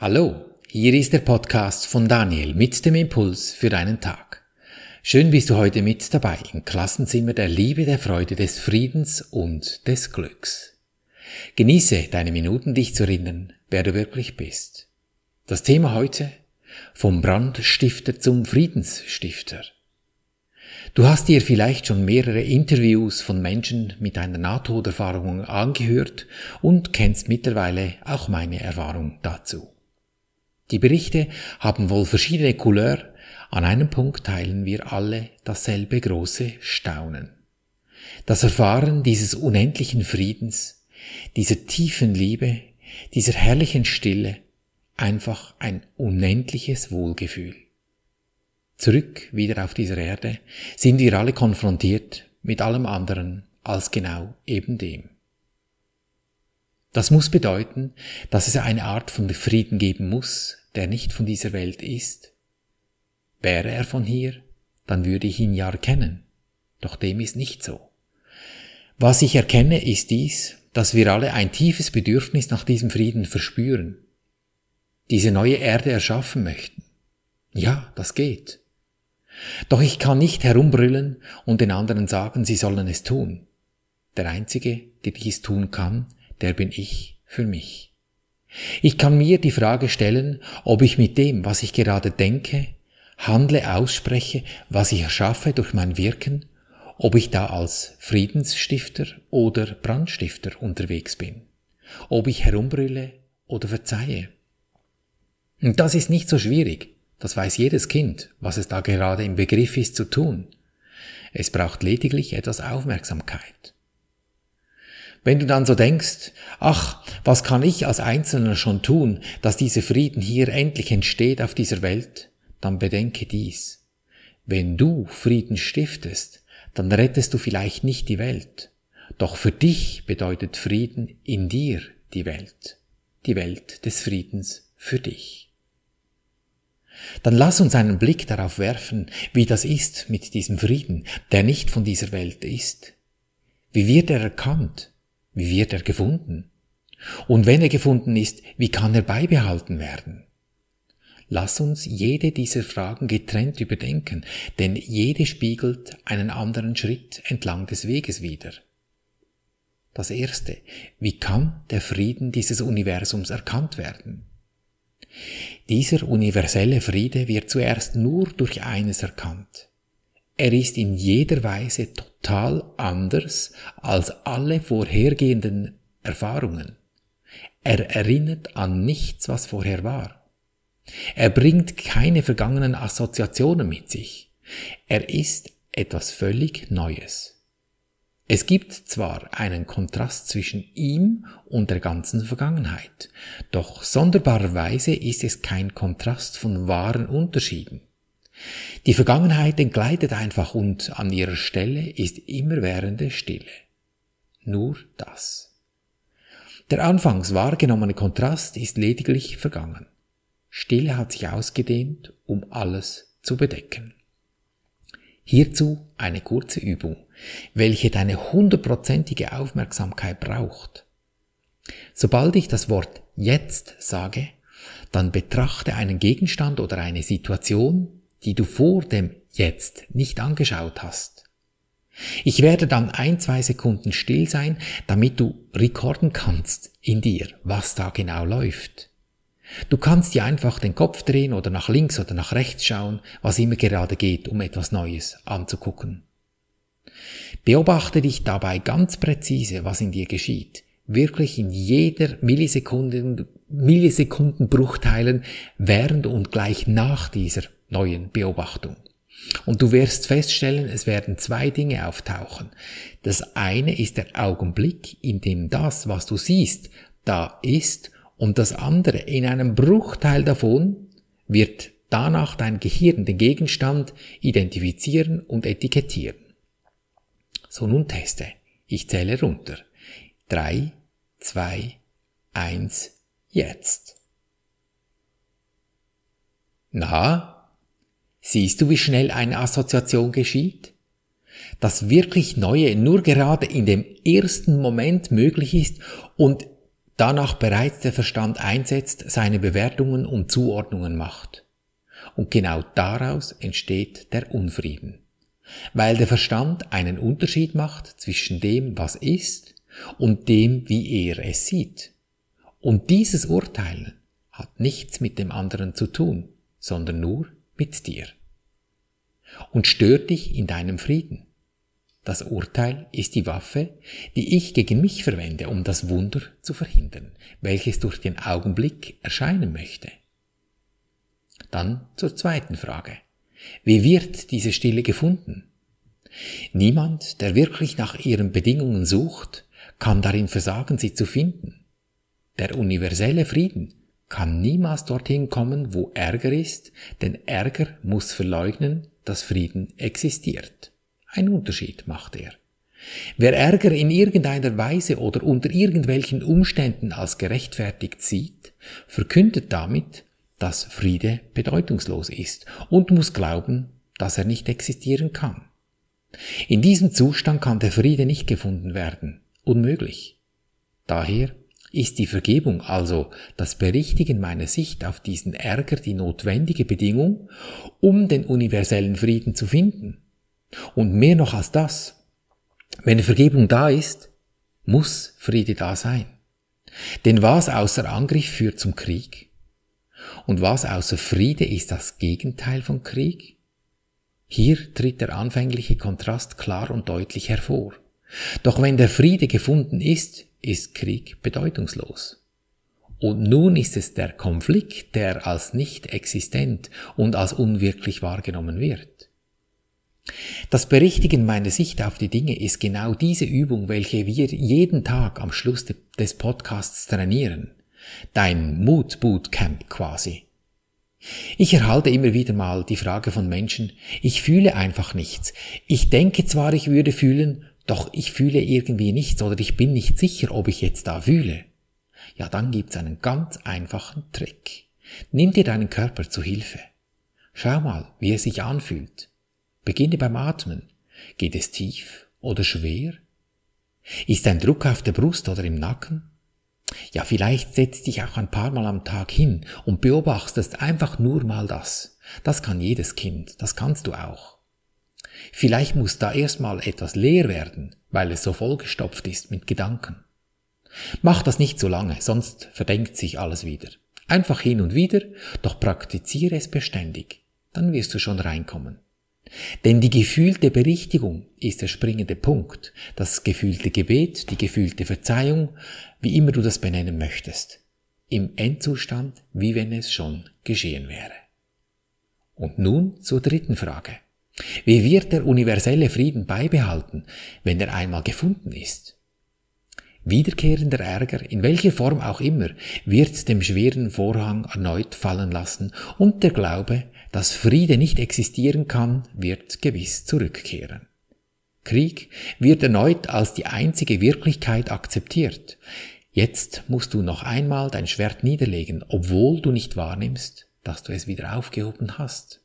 Hallo, hier ist der Podcast von Daniel mit dem Impuls für deinen Tag. Schön bist du heute mit dabei im Klassenzimmer der Liebe, der Freude, des Friedens und des Glücks. Genieße deine Minuten, dich zu erinnern, wer du wirklich bist. Das Thema heute vom Brandstifter zum Friedensstifter. Du hast dir vielleicht schon mehrere Interviews von Menschen mit einer Nahtoderfahrung angehört und kennst mittlerweile auch meine Erfahrung dazu. Die Berichte haben wohl verschiedene Couleur, an einem Punkt teilen wir alle dasselbe große Staunen. Das Erfahren dieses unendlichen Friedens, dieser tiefen Liebe, dieser herrlichen Stille, einfach ein unendliches Wohlgefühl. Zurück wieder auf dieser Erde sind wir alle konfrontiert mit allem anderen als genau eben dem. Das muss bedeuten, dass es eine Art von Frieden geben muss, der nicht von dieser Welt ist. Wäre er von hier, dann würde ich ihn ja erkennen. Doch dem ist nicht so. Was ich erkenne, ist dies, dass wir alle ein tiefes Bedürfnis nach diesem Frieden verspüren. Diese neue Erde erschaffen möchten. Ja, das geht. Doch ich kann nicht herumbrüllen und den anderen sagen, sie sollen es tun. Der Einzige, der dies tun kann, der bin ich für mich. Ich kann mir die Frage stellen, ob ich mit dem, was ich gerade denke, handle, ausspreche, was ich erschaffe durch mein Wirken, ob ich da als Friedensstifter oder Brandstifter unterwegs bin, ob ich herumbrülle oder verzeihe. Und das ist nicht so schwierig, das weiß jedes Kind, was es da gerade im Begriff ist zu tun. Es braucht lediglich etwas Aufmerksamkeit. Wenn du dann so denkst, ach, was kann ich als Einzelner schon tun, dass dieser Frieden hier endlich entsteht auf dieser Welt, dann bedenke dies. Wenn du Frieden stiftest, dann rettest du vielleicht nicht die Welt. Doch für dich bedeutet Frieden in dir die Welt. Die Welt des Friedens für dich. Dann lass uns einen Blick darauf werfen, wie das ist mit diesem Frieden, der nicht von dieser Welt ist. Wie wird er erkannt? Wie wird er gefunden? Und wenn er gefunden ist, wie kann er beibehalten werden? Lass uns jede dieser Fragen getrennt überdenken, denn jede spiegelt einen anderen Schritt entlang des Weges wider. Das erste, wie kann der Frieden dieses Universums erkannt werden? Dieser universelle Friede wird zuerst nur durch eines erkannt, er ist in jeder Weise total anders als alle vorhergehenden Erfahrungen. Er erinnert an nichts, was vorher war. Er bringt keine vergangenen Assoziationen mit sich. Er ist etwas völlig Neues. Es gibt zwar einen Kontrast zwischen ihm und der ganzen Vergangenheit, doch sonderbarerweise ist es kein Kontrast von wahren Unterschieden. Die Vergangenheit entgleitet einfach und an ihrer Stelle ist immerwährende Stille. Nur das. Der anfangs wahrgenommene Kontrast ist lediglich vergangen. Stille hat sich ausgedehnt, um alles zu bedecken. Hierzu eine kurze Übung, welche deine hundertprozentige Aufmerksamkeit braucht. Sobald ich das Wort jetzt sage, dann betrachte einen Gegenstand oder eine Situation, die du vor dem Jetzt nicht angeschaut hast. Ich werde dann ein, zwei Sekunden still sein, damit du rekorden kannst in dir, was da genau läuft. Du kannst dir einfach den Kopf drehen oder nach links oder nach rechts schauen, was immer gerade geht, um etwas Neues anzugucken. Beobachte dich dabei ganz präzise, was in dir geschieht. Wirklich in jeder Millisekunde, Millisekundenbruchteilen während und gleich nach dieser neuen Beobachtung. Und du wirst feststellen, es werden zwei Dinge auftauchen. Das eine ist der Augenblick, in dem das, was du siehst, da ist, und das andere, in einem Bruchteil davon, wird danach dein Gehirn den Gegenstand identifizieren und etikettieren. So nun teste. Ich zähle runter. Drei, zwei, eins, jetzt. Na, Siehst du, wie schnell eine Assoziation geschieht? Das wirklich Neue nur gerade in dem ersten Moment möglich ist und danach bereits der Verstand einsetzt, seine Bewertungen und Zuordnungen macht. Und genau daraus entsteht der Unfrieden. Weil der Verstand einen Unterschied macht zwischen dem, was ist, und dem, wie er es sieht. Und dieses Urteilen hat nichts mit dem anderen zu tun, sondern nur mit dir. Und stört dich in deinem Frieden. Das Urteil ist die Waffe, die ich gegen mich verwende, um das Wunder zu verhindern, welches durch den Augenblick erscheinen möchte. Dann zur zweiten Frage. Wie wird diese Stille gefunden? Niemand, der wirklich nach ihren Bedingungen sucht, kann darin versagen, sie zu finden. Der universelle Frieden kann niemals dorthin kommen, wo Ärger ist, denn Ärger muss verleugnen, dass Frieden existiert. Ein Unterschied macht er. Wer Ärger in irgendeiner Weise oder unter irgendwelchen Umständen als gerechtfertigt sieht, verkündet damit, dass Friede bedeutungslos ist und muss glauben, dass er nicht existieren kann. In diesem Zustand kann der Friede nicht gefunden werden. Unmöglich. Daher ist die Vergebung, also das Berichtigen meiner Sicht auf diesen Ärger, die notwendige Bedingung, um den universellen Frieden zu finden. Und mehr noch als das, wenn Vergebung da ist, muss Friede da sein. Denn was außer Angriff führt zum Krieg? Und was außer Friede ist das Gegenteil von Krieg? Hier tritt der anfängliche Kontrast klar und deutlich hervor. Doch wenn der Friede gefunden ist, ist Krieg bedeutungslos. Und nun ist es der Konflikt, der als nicht existent und als unwirklich wahrgenommen wird. Das Berichtigen meiner Sicht auf die Dinge ist genau diese Übung, welche wir jeden Tag am Schluss des Podcasts trainieren. Dein Mood Bootcamp quasi. Ich erhalte immer wieder mal die Frage von Menschen, ich fühle einfach nichts. Ich denke zwar, ich würde fühlen, doch ich fühle irgendwie nichts oder ich bin nicht sicher, ob ich jetzt da fühle. Ja, dann gibt's einen ganz einfachen Trick. Nimm dir deinen Körper zu Hilfe. Schau mal, wie er sich anfühlt. Beginne beim Atmen. Geht es tief oder schwer? Ist ein Druck auf der Brust oder im Nacken? Ja, vielleicht setz dich auch ein paar Mal am Tag hin und beobachtest einfach nur mal das. Das kann jedes Kind, das kannst du auch. Vielleicht muss da erstmal etwas leer werden, weil es so vollgestopft ist mit Gedanken. Mach das nicht so lange, sonst verdenkt sich alles wieder. Einfach hin und wieder, doch praktiziere es beständig, dann wirst du schon reinkommen. Denn die gefühlte Berichtigung ist der springende Punkt, das gefühlte Gebet, die gefühlte Verzeihung, wie immer du das benennen möchtest. Im Endzustand, wie wenn es schon geschehen wäre. Und nun zur dritten Frage. Wie wird der universelle Frieden beibehalten, wenn er einmal gefunden ist? Wiederkehrender Ärger, in welcher Form auch immer, wird dem schweren Vorhang erneut fallen lassen und der Glaube, dass Friede nicht existieren kann, wird gewiss zurückkehren. Krieg wird erneut als die einzige Wirklichkeit akzeptiert. Jetzt musst du noch einmal dein Schwert niederlegen, obwohl du nicht wahrnimmst, dass du es wieder aufgehoben hast.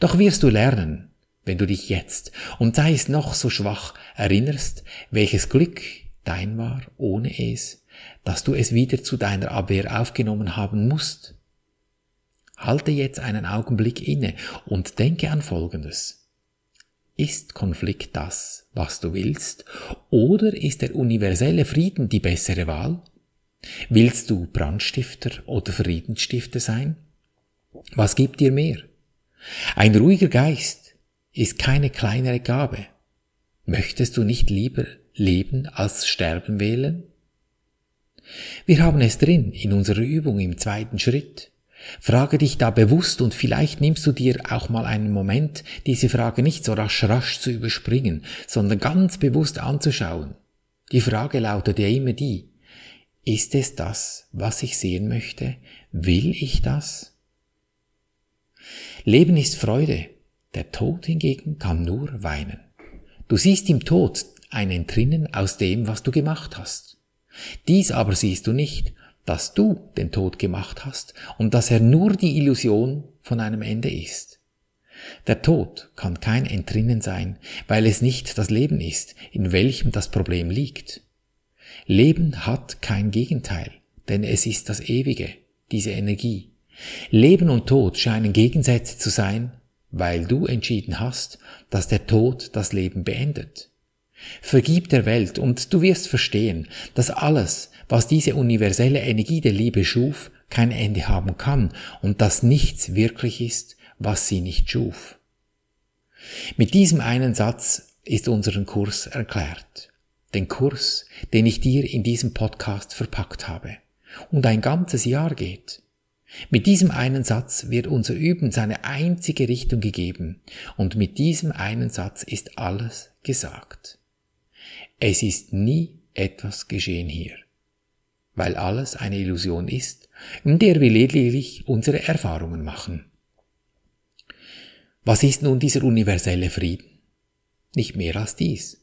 Doch wirst du lernen, wenn du dich jetzt, und sei es noch so schwach, erinnerst, welches Glück dein war ohne es, dass du es wieder zu deiner Abwehr aufgenommen haben musst. Halte jetzt einen Augenblick inne und denke an Folgendes. Ist Konflikt das, was du willst, oder ist der universelle Frieden die bessere Wahl? Willst du Brandstifter oder Friedensstifter sein? Was gibt dir mehr? Ein ruhiger Geist ist keine kleinere Gabe. Möchtest du nicht lieber leben als sterben wählen? Wir haben es drin in unserer Übung im zweiten Schritt. Frage dich da bewusst und vielleicht nimmst du dir auch mal einen Moment, diese Frage nicht so rasch rasch zu überspringen, sondern ganz bewusst anzuschauen. Die Frage lautet ja immer die, ist es das, was ich sehen möchte? Will ich das? Leben ist Freude, der Tod hingegen kann nur weinen. Du siehst im Tod ein Entrinnen aus dem, was du gemacht hast. Dies aber siehst du nicht, dass du den Tod gemacht hast und dass er nur die Illusion von einem Ende ist. Der Tod kann kein Entrinnen sein, weil es nicht das Leben ist, in welchem das Problem liegt. Leben hat kein Gegenteil, denn es ist das Ewige, diese Energie. Leben und Tod scheinen Gegensätze zu sein, weil du entschieden hast, dass der Tod das Leben beendet. Vergib der Welt und du wirst verstehen, dass alles, was diese universelle Energie der Liebe schuf, kein Ende haben kann und dass nichts wirklich ist, was sie nicht schuf. Mit diesem einen Satz ist unseren Kurs erklärt. Den Kurs, den ich dir in diesem Podcast verpackt habe und ein ganzes Jahr geht. Mit diesem einen Satz wird unser Üben seine einzige Richtung gegeben und mit diesem einen Satz ist alles gesagt. Es ist nie etwas geschehen hier, weil alles eine Illusion ist, in der wir lediglich unsere Erfahrungen machen. Was ist nun dieser universelle Frieden? Nicht mehr als dies.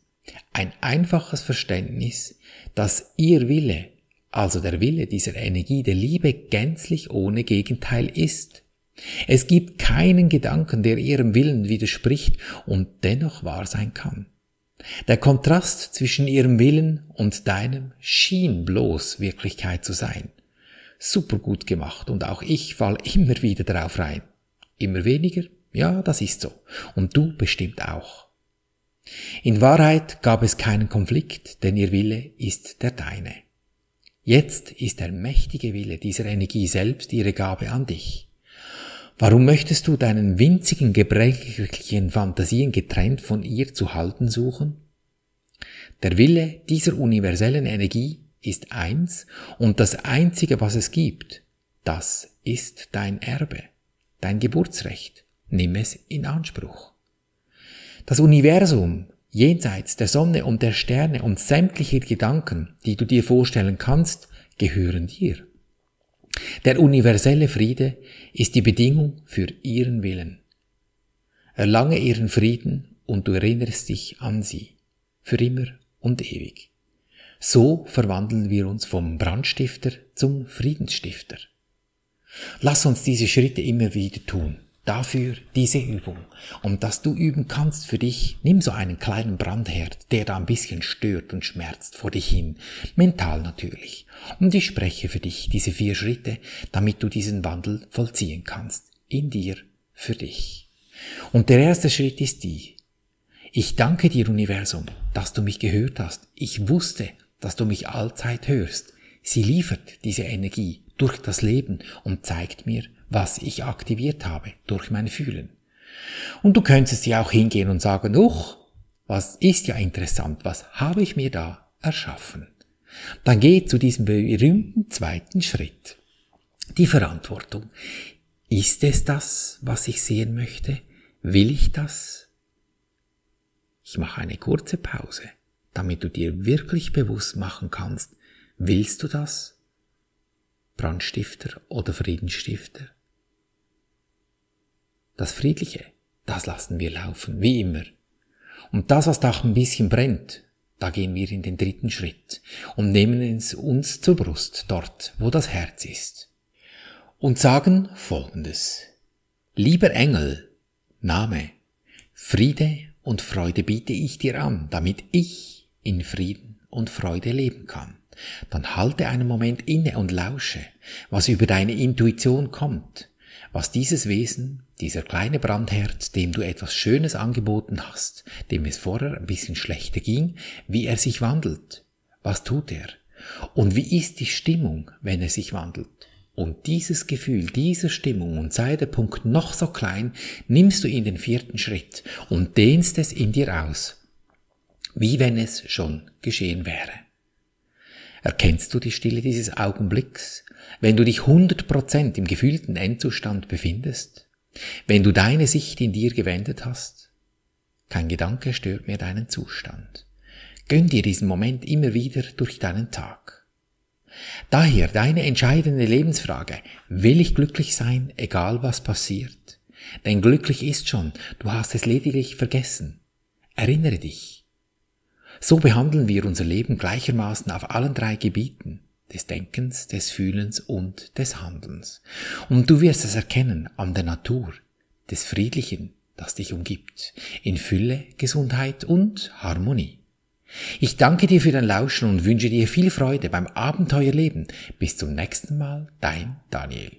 Ein einfaches Verständnis, dass ihr Wille, also der Wille dieser Energie der Liebe, gänzlich ohne Gegenteil ist. Es gibt keinen Gedanken, der ihrem Willen widerspricht und dennoch wahr sein kann. Der Kontrast zwischen ihrem Willen und deinem schien bloß Wirklichkeit zu sein. Super gut gemacht und auch ich fall immer wieder darauf rein. Immer weniger? Ja, das ist so. Und du bestimmt auch. In Wahrheit gab es keinen Konflikt, denn ihr Wille ist der deine. Jetzt ist der mächtige Wille dieser Energie selbst ihre Gabe an dich. Warum möchtest du deinen winzigen, gebrechlichen Fantasien getrennt von ihr zu halten suchen? Der Wille dieser universellen Energie ist eins und das einzige, was es gibt, das ist dein Erbe, dein Geburtsrecht. Nimm es in Anspruch. Das Universum, jenseits der Sonne und der Sterne und sämtliche Gedanken, die du dir vorstellen kannst, gehören dir. Der universelle Friede ist die Bedingung für ihren Willen. Erlange ihren Frieden und du erinnerst dich an sie, für immer und ewig. So verwandeln wir uns vom Brandstifter zum Friedensstifter. Lass uns diese Schritte immer wieder tun. Dafür diese Übung. Und dass du üben kannst für dich, nimm so einen kleinen Brandherd, der da ein bisschen stört und schmerzt vor dich hin. Mental natürlich. Und ich spreche für dich diese vier Schritte, damit du diesen Wandel vollziehen kannst. In dir, für dich. Und der erste Schritt ist die. Ich danke dir, Universum, dass du mich gehört hast. Ich wusste, dass du mich allzeit hörst. Sie liefert diese Energie durch das Leben und zeigt mir, was ich aktiviert habe durch mein Fühlen. Und du könntest ja auch hingehen und sagen, uch, was ist ja interessant, was habe ich mir da erschaffen? Dann geh zu diesem berühmten zweiten Schritt. Die Verantwortung. Ist es das, was ich sehen möchte? Will ich das? Ich mache eine kurze Pause, damit du dir wirklich bewusst machen kannst, willst du das? Brandstifter oder Friedensstifter? Das Friedliche, das lassen wir laufen, wie immer. Und das, was da ein bisschen brennt, da gehen wir in den dritten Schritt und nehmen es uns zur Brust, dort, wo das Herz ist. Und sagen Folgendes. Lieber Engel, Name, Friede und Freude biete ich dir an, damit ich in Frieden und Freude leben kann. Dann halte einen Moment inne und lausche, was über deine Intuition kommt, was dieses Wesen dieser kleine Brandherd, dem du etwas Schönes angeboten hast, dem es vorher ein bisschen schlechter ging, wie er sich wandelt. Was tut er? Und wie ist die Stimmung, wenn er sich wandelt? Und dieses Gefühl, diese Stimmung, und sei der Punkt noch so klein, nimmst du in den vierten Schritt und dehnst es in dir aus, wie wenn es schon geschehen wäre. Erkennst du die Stille dieses Augenblicks, wenn du dich 100% im gefühlten Endzustand befindest? Wenn du deine Sicht in dir gewendet hast, kein Gedanke stört mehr deinen Zustand. Gönn dir diesen Moment immer wieder durch deinen Tag. Daher deine entscheidende Lebensfrage, will ich glücklich sein, egal was passiert? Denn glücklich ist schon, du hast es lediglich vergessen. Erinnere dich. So behandeln wir unser Leben gleichermaßen auf allen drei Gebieten des Denkens, des Fühlens und des Handelns. Und du wirst es erkennen an der Natur, des Friedlichen, das dich umgibt, in Fülle, Gesundheit und Harmonie. Ich danke dir für dein Lauschen und wünsche dir viel Freude beim Abenteuerleben. Bis zum nächsten Mal, dein Daniel.